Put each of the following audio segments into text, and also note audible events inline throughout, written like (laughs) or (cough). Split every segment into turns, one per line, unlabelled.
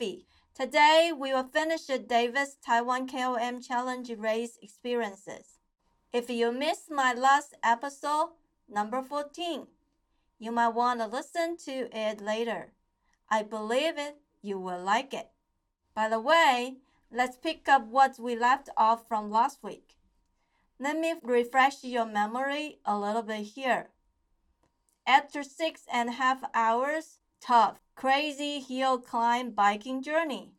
Sophie. Today we will finish the David's Taiwan KOM Challenge race experiences. If you missed my last episode, number 14, you might want to listen to it later. I believe it, you will like it. By the way, let's pick up what we left off from last week. Let me refresh your memory a little bit here. After six and a half hours, tough, crazy hill climb biking journey,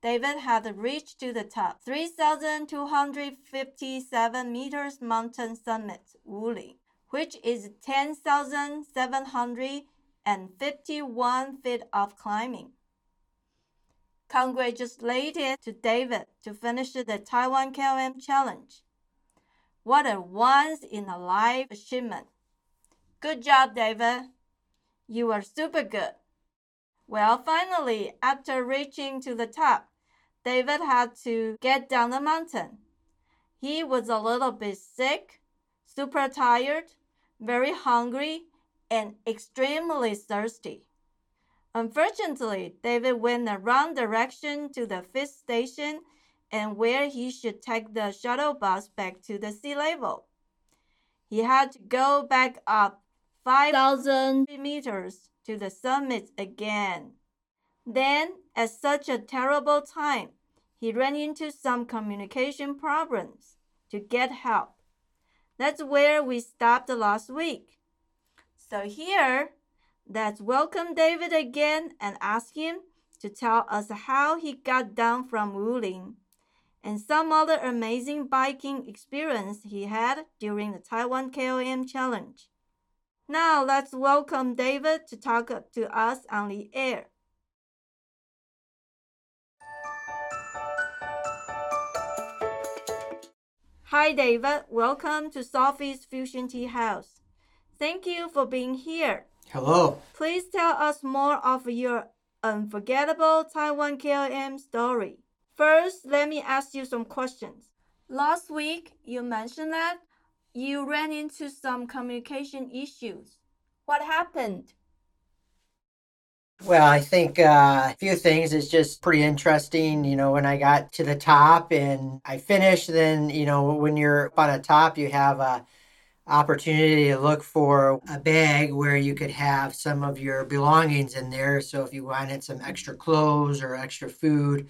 David had reached to the top, 3,257 meters mountain summit, Wuling, which is 10,751 feet of climbing. Congratulations to David to finish the Taiwan KOM challenge. What a once in a life achievement. Good job, David. You are super good. Well, finally, after reaching to the top, David had to get down the mountain. He was a little bit sick, super tired, very hungry, and extremely thirsty. Unfortunately, David went the wrong direction to the fifth station and where he should take the shuttle bus back to the sea level. He had to go back up 5,000 meters to the summit again. Then, at such a terrible time, he ran into some communication problems to get help. That's where we stopped last week. So here, let's welcome David again and ask him to tell us how he got down from Wuling and some other amazing biking experience he had during the Taiwan KOM challenge. Now let's welcome David to talk to us on the air. Hi, David. Welcome to Sophie's Fusion Tea House. Thank you for being here.
Hello.
Please tell us more of your unforgettable Taiwan KOM story. First, let me ask you some questions. Last week, you mentioned that you ran into some communication issues. What happened?
Well, I think uh, a few things is just pretty interesting. You know, when I got to the top and I finished, then, you know, when you're on the top, you have a opportunity to look for a bag where you could have some of your belongings in there. So if you wanted some extra clothes or extra food,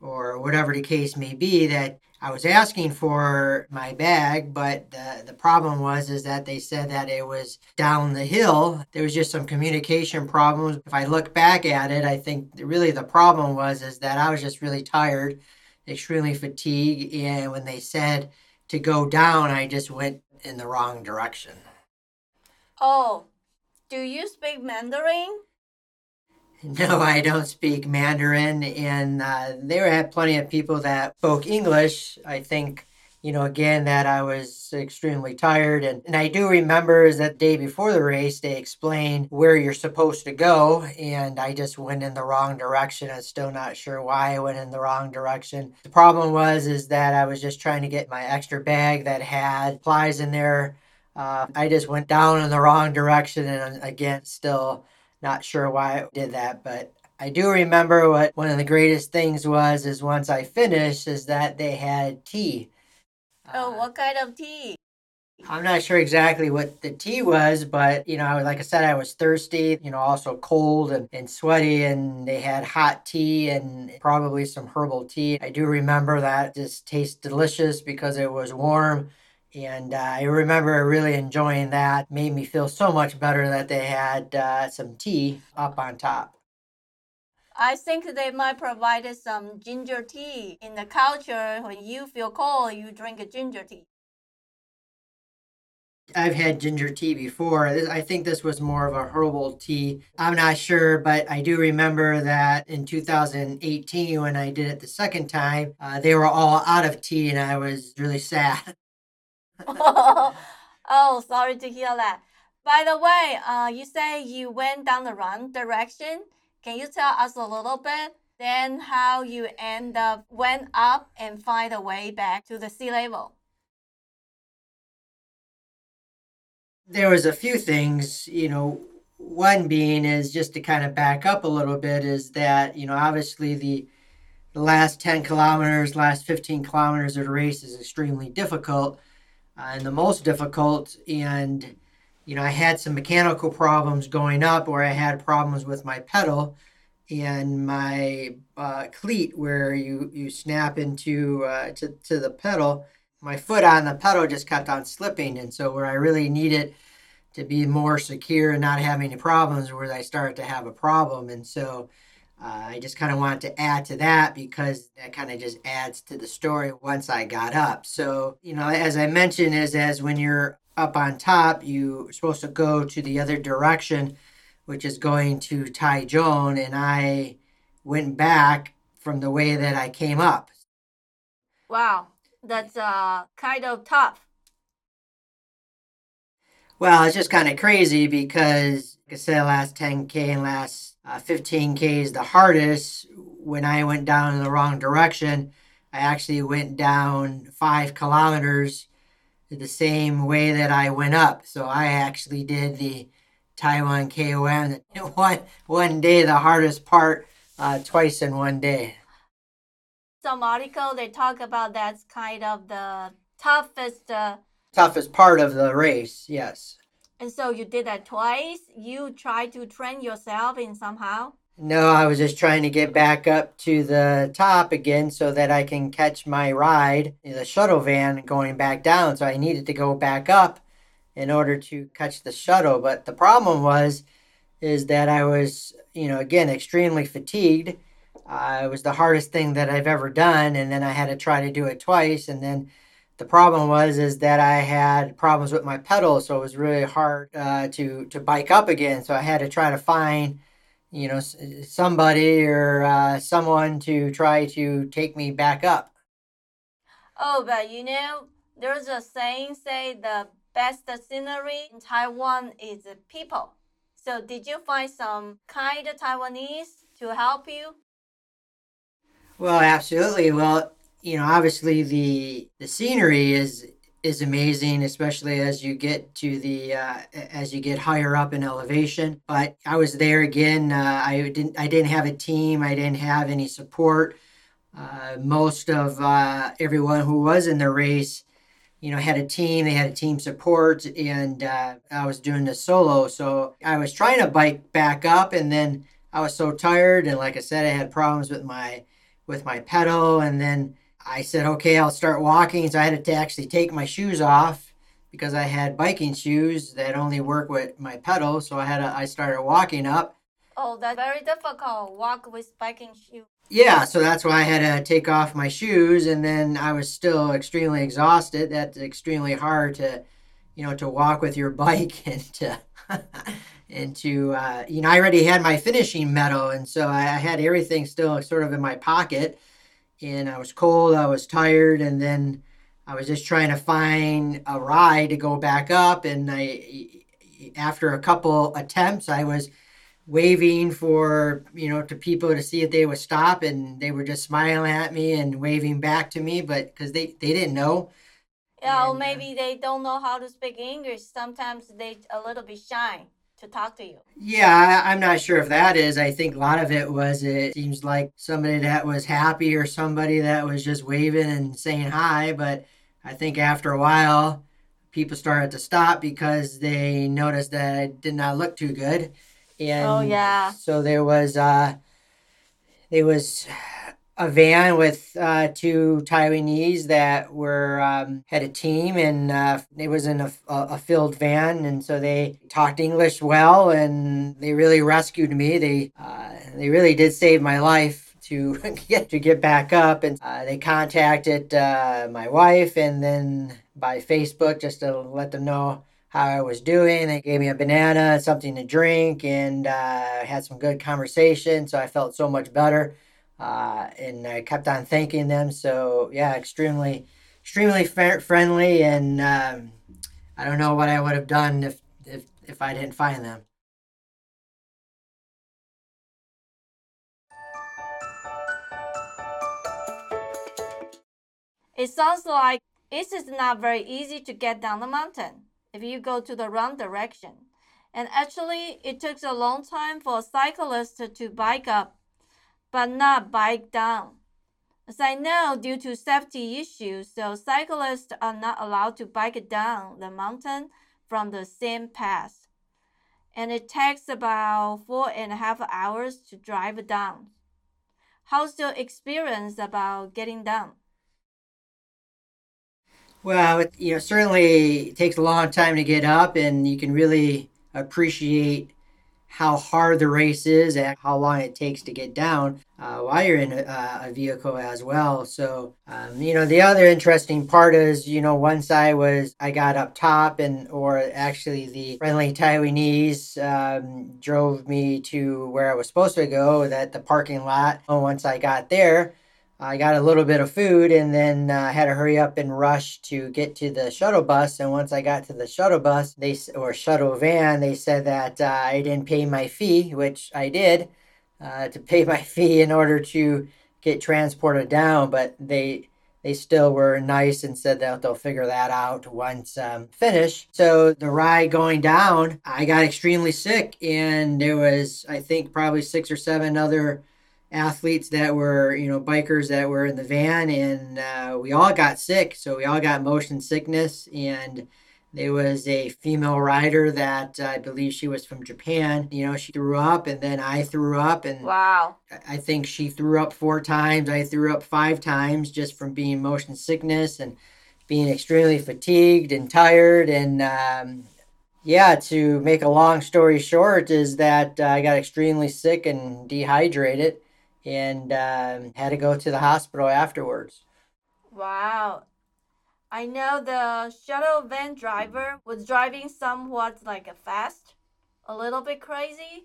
or whatever the case may be that I was asking for my bag, but the, the problem was is that they said that it was down the hill. There was just some communication problems. If I look back at it, I think really the problem was is that I was just really tired, extremely fatigued, and when they said to go down, I just went in the wrong direction.
Oh, do you speak Mandarin? (laughs)
No, I don't speak Mandarin, and uh, there had plenty of people that spoke English. I think, you know, again, that I was extremely tired. And, and I do remember is that day before the race, they explained where you're supposed to go, and I just went in the wrong direction. I'm still not sure why I went in the wrong direction. The problem was is that I was just trying to get my extra bag that had supplies in there. Uh, I just went down in the wrong direction, and again, still not sure why I did that, but I do remember what one of the greatest things was is once I finished is that they had tea.
Oh, uh, what kind of tea?
I'm not sure exactly what the tea was, but you know, like I said, I was thirsty, you know, also cold and, and sweaty, and they had hot tea and probably some herbal tea. I do remember that just tastes delicious because it was warm and uh, I remember really enjoying that. Made me feel so much better that they had uh, some tea up on top.
I think they might provide some ginger tea in the culture. When you feel cold, you drink a ginger tea.
I've had ginger tea before. I think this was more of a herbal tea. I'm not sure, but I do remember that in 2018, when I did it the second time, uh, they were all out of tea, and I was really (laughs) sad. (laughs)
oh, sorry to hear that. By the way, uh, you say you went down the wrong direction. Can you tell us a little bit? Then how you end up went up and find a way back to the sea level?
There was a few things, you know. one being is just to kind of back up a little bit is that, you know, obviously the the last 10 kilometers, last 15 kilometers of the race is extremely difficult and the most difficult. And, you know, I had some mechanical problems going up where I had problems with my pedal and my uh, cleat where you, you snap into uh, to, to the pedal. My foot on the pedal just kept on slipping. And so where I really needed to be more secure and not have any problems where I started to have a problem. And so uh, I just kind of wanted to add to that because that kind of just adds to the story once I got up. So, you know, as I mentioned, is as when you're up on top, you're supposed to go to the other direction, which is going to Taichung, and I went back from the way that I came up.
Wow, that's uh, kind of tough.
Well, it's just kind of crazy because, like I said, last 10K and last uh, 15K is the hardest. When I went down in the wrong direction, I actually went down five kilometers the same way that I went up. So I actually did the Taiwan KOM (laughs) one, one day, the hardest part, uh, twice in one day.
Some article, they talk about that's kind of the toughest uh,
toughest part of the race, yes.
And so you did that twice. You tried to train yourself in somehow.
No, I was just trying to get back up to the top again so that I can catch my ride, the shuttle van going back down. So I needed to go back up in order to catch the shuttle. But the problem was, is that I was, you know, again, extremely fatigued. Uh, it was the hardest thing that I've ever done. And then I had to try to do it twice. And then the problem was is that I had problems with my pedals, so it was really hard uh, to to bike up again. So I had to try to find, you know, somebody or uh, someone to try to take me back up.
Oh, but you know, there's a saying say the best scenery in Taiwan is people. So did you find some kind Taiwanese to help you?
Well, absolutely. Well, you know, obviously the the scenery is is amazing, especially as you get to the uh, as you get higher up in elevation. But I was there again. Uh, I didn't I didn't have a team. I didn't have any support. Uh, most of uh, everyone who was in the race, you know, had a team. They had a team support, and uh, I was doing the solo. So I was trying to bike back up, and then I was so tired, and like I said, I had problems with my with my pedal, and then I said, okay, I'll start walking. So I had to actually take my shoes off because I had biking shoes that only work with my pedal. So I had to, I started walking up.
Oh, that's very difficult. Walk with biking shoes.
Yeah, so that's why I had to take off my shoes, and then I was still extremely exhausted. That's extremely hard to, you know, to walk with your (laughs) bike and to, (laughs) and to, uh, you know, I already had my finishing medal, and so I had everything still sort of in my pocket and I was cold, I was tired, and then I was just trying to find a ride to go back up. And I, after a couple attempts, I was waving for you know to people to see if they would stop, and they were just smiling at me and waving back to me, but because they they didn't know.
Yeah, and, or uh, maybe uh, they don't know how to speak English. Sometimes they a little bit shy to talk to you?
Yeah, I, am not sure if that is. I think a lot of it was it seems like somebody that was happy or somebody that was just waving and saying hi. But I think after a while, people started to stop because they noticed that it did not look too good.
And oh yeah.
So there was uh there was a van with uh, two Taiwanese that were um, had a team, and uh, it was in a, a, filled van, and so they talked English well, and they really rescued me. They uh, they really did save my life to (laughs) get to get back up, and uh, they contacted uh, my wife, and then by Facebook just to let them know how I was doing. They gave me a banana, something to drink, and uh, had some good conversation. So I felt so much better uh, and I kept on thanking them. So yeah, extremely, extremely friendly, and um, I don't know what I would have done if if if I didn't find them.
It sounds like it is not very easy to get down the mountain if you go to the wrong direction. And actually, it took a long time for cyclists to bike up, but not bike down. As I know, due to safety issues, so cyclists are not allowed to bike down the mountain from the same path. And it takes about four and a half hours to drive down. How's your experience about getting down?
Well, it, you know, certainly takes a long time to get up, and you can really appreciate how hard the race is and how long it takes to get down uh, while you're in a, a, vehicle as well. So, um, you know, the other interesting part is, you know, once I was, I got up top and, or actually the friendly Taiwanese um, drove me to where I was supposed to go, that the parking lot. And Once I got there, I got a little bit of food and then uh, had to hurry up and rush to get to the shuttle bus. And once I got to the shuttle bus, they or shuttle van, they said that uh, I didn't pay my fee, which I did uh, to pay my (laughs) fee in order to get transported down. But they they still were nice and said that they'll figure that out once um, finished. So the ride going down, I got extremely sick, and there was I think probably six or seven other athletes that were, you know, bikers that were in the van, and uh, we all got sick. So we all got motion sickness, and there was a female rider that uh, I believe she was from Japan. You know, she threw up, and then I threw up, and
wow,
I think she threw up four times. I threw up five times just from being motion sickness and being extremely fatigued and tired, and um, yeah, to make a long story short, is that uh, I got extremely sick and dehydrated and um, had to go to the hospital afterwards.
Wow. I know the shuttle van driver was driving somewhat like a fast, a little bit crazy,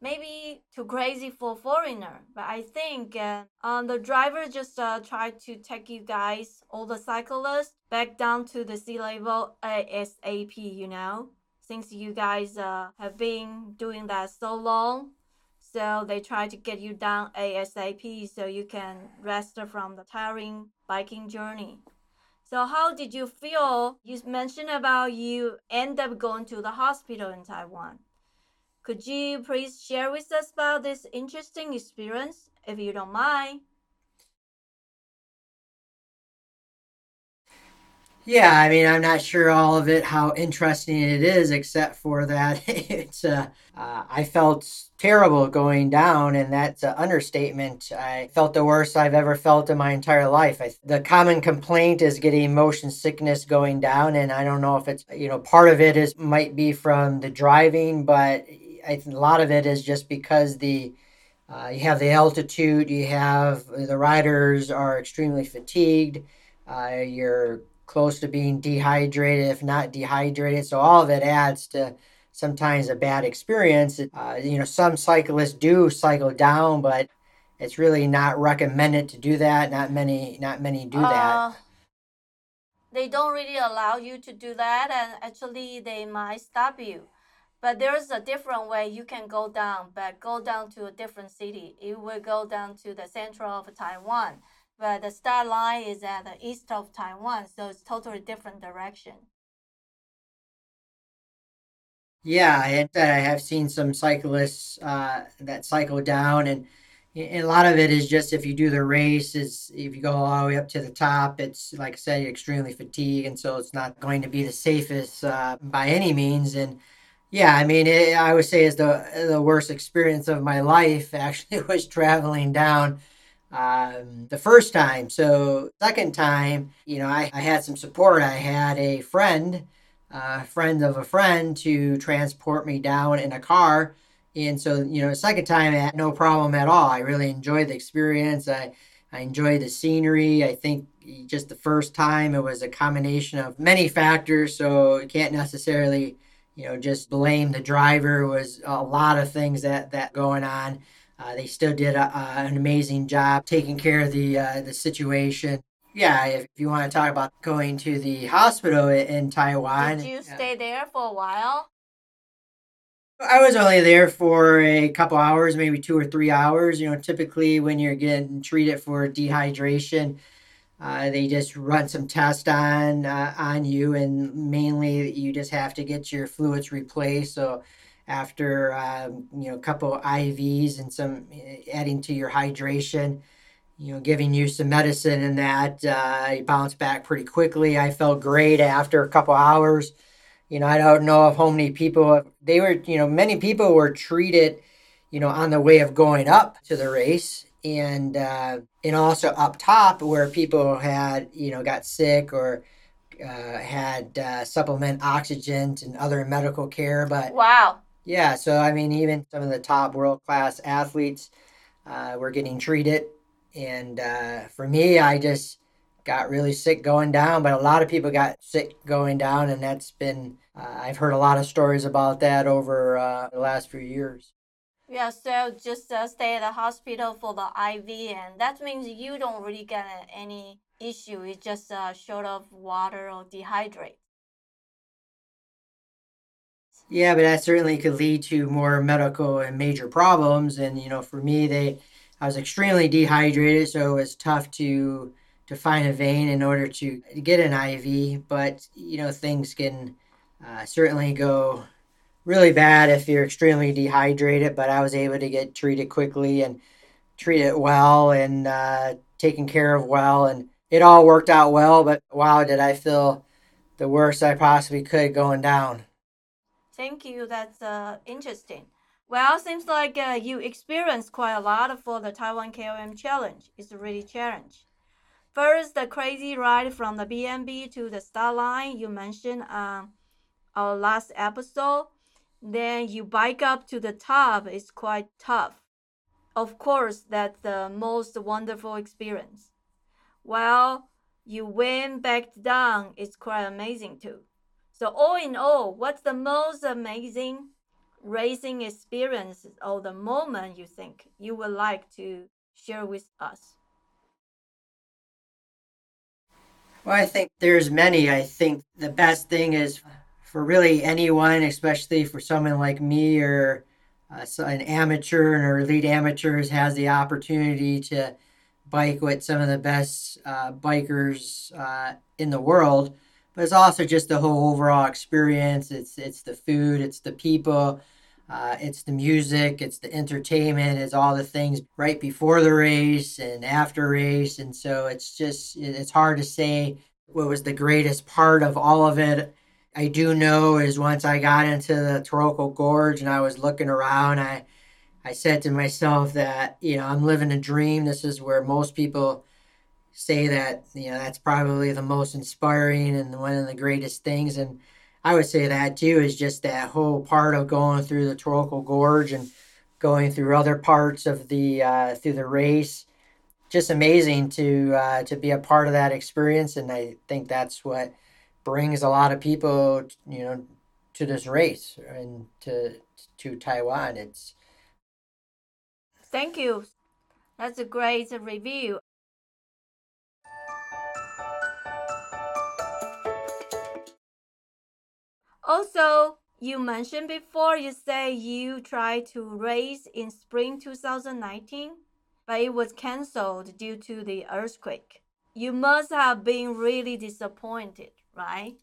maybe too crazy for foreigner. But I think uh, um, the driver just uh, tried to take you guys, all the cyclists, back down to the sea level ASAP. You know, since you guys uh, have been doing that so long, so they try to get you down ASAP so you can rest from the tiring biking journey. So how did you feel? You mentioned about you end up going to the hospital in Taiwan. Could you please share with us about this interesting experience, if you don't mind?
Yeah, I mean, I'm not sure all of it, how interesting it is, except for that (laughs) it's, uh, uh, I felt terrible going down, and that's an understatement. I felt the worst I've ever felt in my entire life. I, the common complaint is getting motion sickness going down, and I don't know if it's, you know, part of it is might be from the driving, but a lot of it is just because the, uh, you have the altitude, you have the riders are extremely fatigued, uh, you're close to being dehydrated, if not dehydrated. So all of it adds to sometimes a bad experience. Uh, you know, some cyclists do cycle down, but it's really not recommended to do that. Not many, not many do that. Uh,
they don't really allow you to do that, and actually, they might stop you. But there's a different way you can go down, but go down to a different city. It will go down to the central of Taiwan but the start line is at the east of Taiwan, so it's totally different direction.
Yeah, and I have seen some cyclists uh, that cycle down, and, a lot of it is just if you do the race, is if you go all the way up to the top, it's like I said, extremely fatigued, and so it's not going to be the safest uh, by any means. And yeah, I mean, it, I would say is the the worst experience of my life (laughs) actually was traveling down um, the first time. So second time, you know, I, I had some support. I had a friend, a uh, friend of a friend to transport me down in a car. And so, you know, second time had no problem at all. I really enjoyed the experience. I, I enjoyed the scenery. I think just the first time it was a combination of many factors. So you can't necessarily, you know, just blame the driver. It was a lot of things that, that going on. Uh, they still did a, an amazing job taking care of the uh, the situation. Yeah, if you want to talk about going to the hospital in Taiwan,
did you stay there for a while?
I was only there for a couple hours, maybe two or three hours. You know, typically when you're getting treated for dehydration, uh, they just run some tests on uh, on you, and mainly you just have to get your fluids replaced. So after um, you know a couple IVs and some eh, adding to your hydration you know, giving you some medicine and that. Uh, you bounced back pretty quickly. I felt great after a couple hours. You know, I don't know if how many people they were. You know, many people were treated. You know, on the way of going up to the race, and uh, and also up top where people had you know got sick or uh, had uh, supplement oxygen and other medical care. But
wow,
yeah. So I mean, even some of the top world class athletes uh, were getting treated and uh, for me, I just got really sick going down, but a lot of people got sick going down, and that's been, uh, I've heard a lot of stories about that over uh, the last few years.
Yeah, so just uh, stay at the hospital for the IV, and that means you don't really get any issue. It's just uh, short of water or dehydrate.
Yeah, but that certainly could lead to more medical and major problems. And, you know, for me, they, I was extremely dehydrated, so it was tough to to find a vein in order to get an IV. But you know, things can uh, certainly go really bad if you're extremely dehydrated. But I was able to get treated quickly and treated well and uh, taken care of well, and it all worked out well. But wow, did I feel the worst I possibly could going down.
Thank you. That's uh, interesting. Well, seems like uh, you experienced quite a lot for the Taiwan KOM challenge. It's a really challenge. First, the crazy ride from the BNB to the star line you mentioned on our last episode. Then you bike up to the top. It's quite tough. Of course, that's the most wonderful experience. Well, you went back down. It's quite amazing too. So all in all, what's the most amazing racing experience or the moment you think you would like to share with us?
Well, I think there's many. I think the best thing is for really anyone, especially for someone like me or uh, an amateur or elite amateurs, has the opportunity to bike with some of the best uh, bikers uh, in the world. But it's also just the whole overall experience. It's it's the food, it's the people, uh, it's the music, it's the entertainment, it's all the things right before the race and after race. And so it's just, it's hard to say what was the greatest part of all of it. I do know is once I got into the Taroko Gorge and I was looking around, I, I said to myself that, you know, I'm living a dream. This is where most people say that, you know, that's probably the most inspiring and one of the greatest things. And I would say that too is just that whole part of going through the Taroko Gorge and going through other parts of the uh, through the race. Just amazing to uh, to be a part of that experience, and I think that's what brings a lot of people, you know, to this race and to to Taiwan. It's
thank you. That's a great review. Also, you mentioned before you say you tried to race in spring 2019, but it was cancelled due to the earthquake. You must have been really disappointed, right?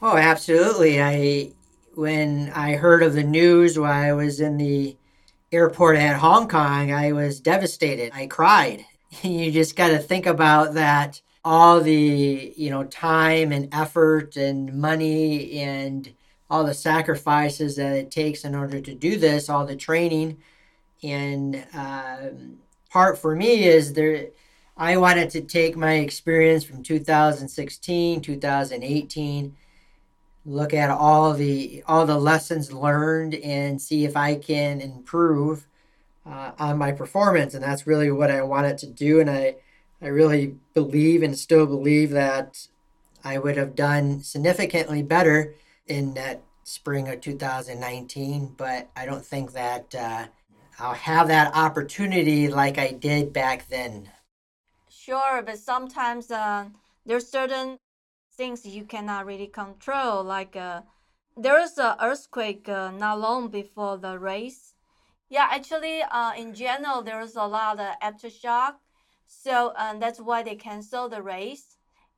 Oh, absolutely. I when I heard of the news while I was in the airport at Hong Kong, I was devastated. I cried. (laughs) you just got to think about that all the you know time and effort and money and all the sacrifices that it takes in order to do this all the training. And um, part for me is there i wanted to take my experience from 2016 2018 look at all the all the lessons learned and see if i can improve uh, on my performance. And that's really what i wanted to do. And i I really believe and still believe that I would have done significantly better in that spring of 2019, but I don't think that uh, I'll have that opportunity like I did back then.
Sure, but sometimes uh, there's certain things you cannot really control. Like uh, there was an earthquake uh, not long before the race. Yeah, actually, uh, in general, there was a lot of aftershock so um, that's why they canceled the race.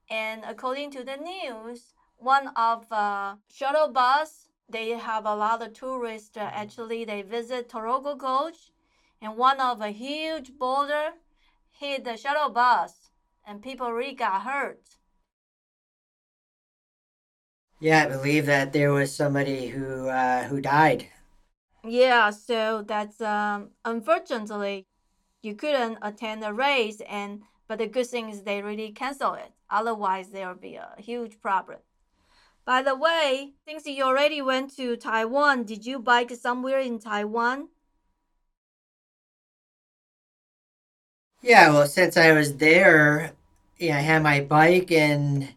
And according to the news, one of uh, shuttle bus they have a lot of tourists. Uh, actually, they visit Taroko Gorge, and one of a huge boulder hit the shuttle bus, and people really got hurt.
Yeah, I believe that there was somebody who uh, who died.
Yeah, so that's um, unfortunately you couldn't attend the race, and but the good thing is they really cancel it. Otherwise, there will be a huge problem. By the way, since you already went to Taiwan, did you bike somewhere in Taiwan?
Yeah, well, since I was there, yeah, I had my bike and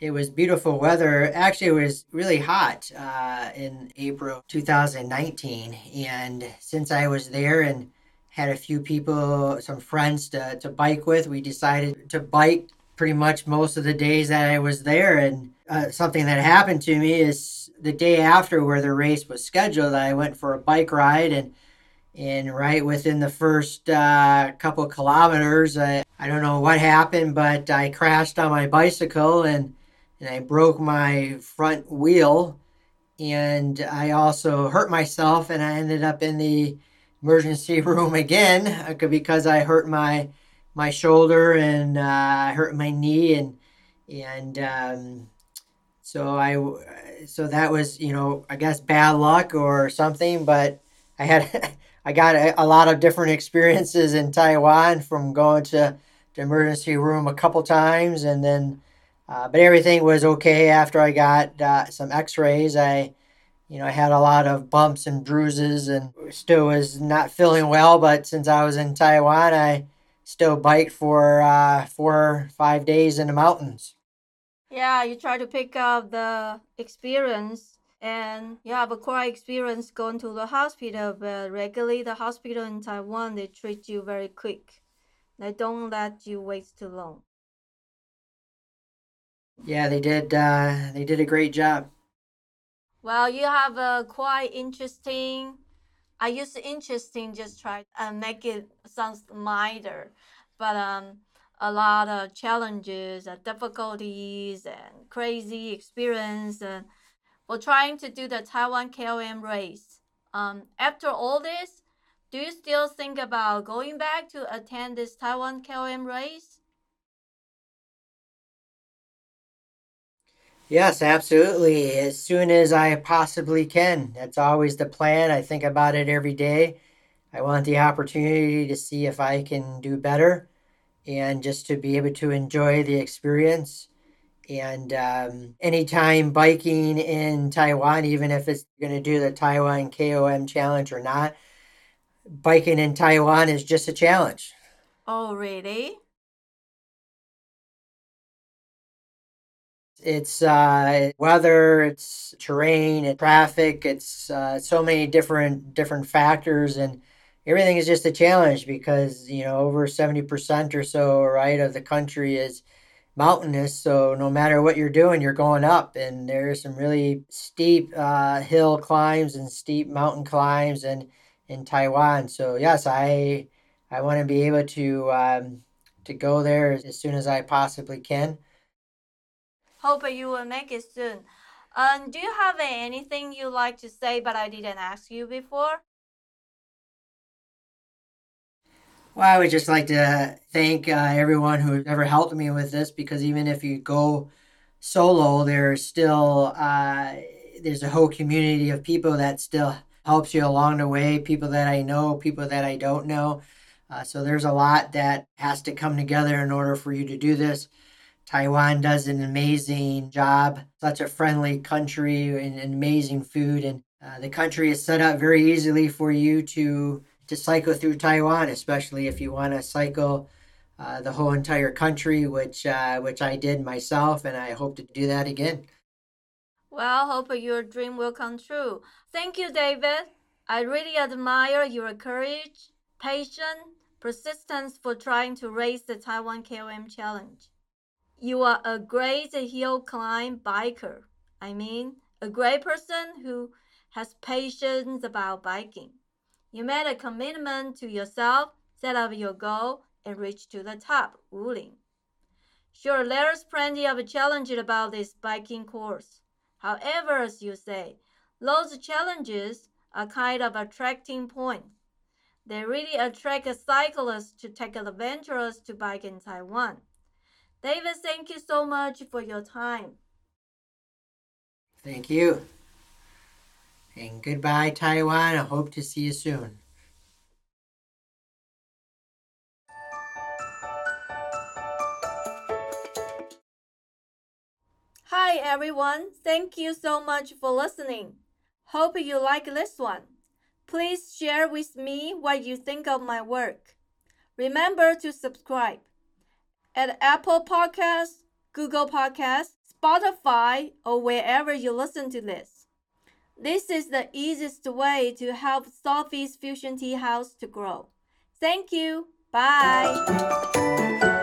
it was beautiful weather. Actually, it was really hot uh, in April 2019. And since I was there and had a few people, some friends to, to bike with, we decided to bike pretty much most of the days that I was there. And uh, something that happened to me is the day after where the race was scheduled, I went for a bike ride. And and right within the first uh, couple kilometers, I, I don't know what happened, but I crashed on my bicycle and and I broke my front wheel, and I also hurt myself, and I ended up in the emergency (laughs) room again uh, because I hurt my my shoulder and uh, I hurt my knee and and um, so I so that was you know I guess bad luck or something, but I had (laughs) I got a, a lot of different experiences in Taiwan from going to the emergency room a couple times and then uh, but everything was okay after I got uh, some X-rays. I you know I had a lot of bumps and bruises and still was not feeling well. But since I was in Taiwan, I still biked for uh, four or five days in the mountains.
Yeah, you try to pick up the experience and you have a quite experience going to the hospital, but regularly the hospital in Taiwan they treat you very quick. They don't let you wait too long.
Yeah, they did. Uh, they did a great job.
Well, you have a quite interesting. I use interesting just try and make it sounds milder, but um, a lot of challenges and difficulties and crazy experience and for trying to do the Taiwan KOM race. Um, after all this, do you still think about going back to attend this Taiwan KOM race?
Yes, absolutely. As soon as I possibly can. That's always the plan. I think about it every day. I want the opportunity to see if I can do better and just to be able to enjoy the experience. And um, anytime biking in Taiwan, even if it's going to do the Taiwan KOM challenge or not, biking in Taiwan is just a challenge.
Oh, really?
It's uh, weather, it's terrain, it's traffic, it's uh, so many different different factors, and everything is just a challenge because you know over seventy percent or so, right, of the country is mountainous. So no matter what you're doing, you're going up, and there's some really steep uh, hill climbs and steep mountain climbs, and in Taiwan. So yes, I I want to be able to um, to go there as soon as I possibly can.
Hope you will make it soon. Um, do you have anything you like to say but I didn't ask you before?
Well, I would just like to thank uh, everyone who ever helped me with this because even if you go solo, there's still uh, there's a whole community of people that still helps you along the way. People that I know, people that I don't know. Uh, so there's a lot that has to come together in order for you to do this. Taiwan does an amazing job. Such a friendly country and, amazing food, and uh, the country is set up very easily for you to to cycle through Taiwan, especially if you want to cycle uh, the whole entire country, which uh, which I did myself, and I hope to do that again.
Well, hope your dream will come true. Thank you, David. I really admire your courage, patience, persistence for trying to raise the Taiwan KOM challenge. You are a great hill climb biker. I mean, a great person who has patience about biking. You made a commitment to yourself, set up your goal, and reach to the top, Wuling. Sure, there's plenty of challenges about this biking course. However, as you say, Those challenges are kind of attracting point. They really attract cyclists to take adventures to bike in Taiwan. David, thank you so much for your time.
Thank you. And goodbye, Taiwan. I hope to see you soon.
Hi everyone, thank you so much for listening. Hope you like this one. Please share with me what you think of my work. Remember to subscribe at Apple Podcasts, Google Podcasts, Spotify, or wherever you listen to this. This is the easiest way to help Sophie's Fusion Tea House to grow. Thank you. Bye.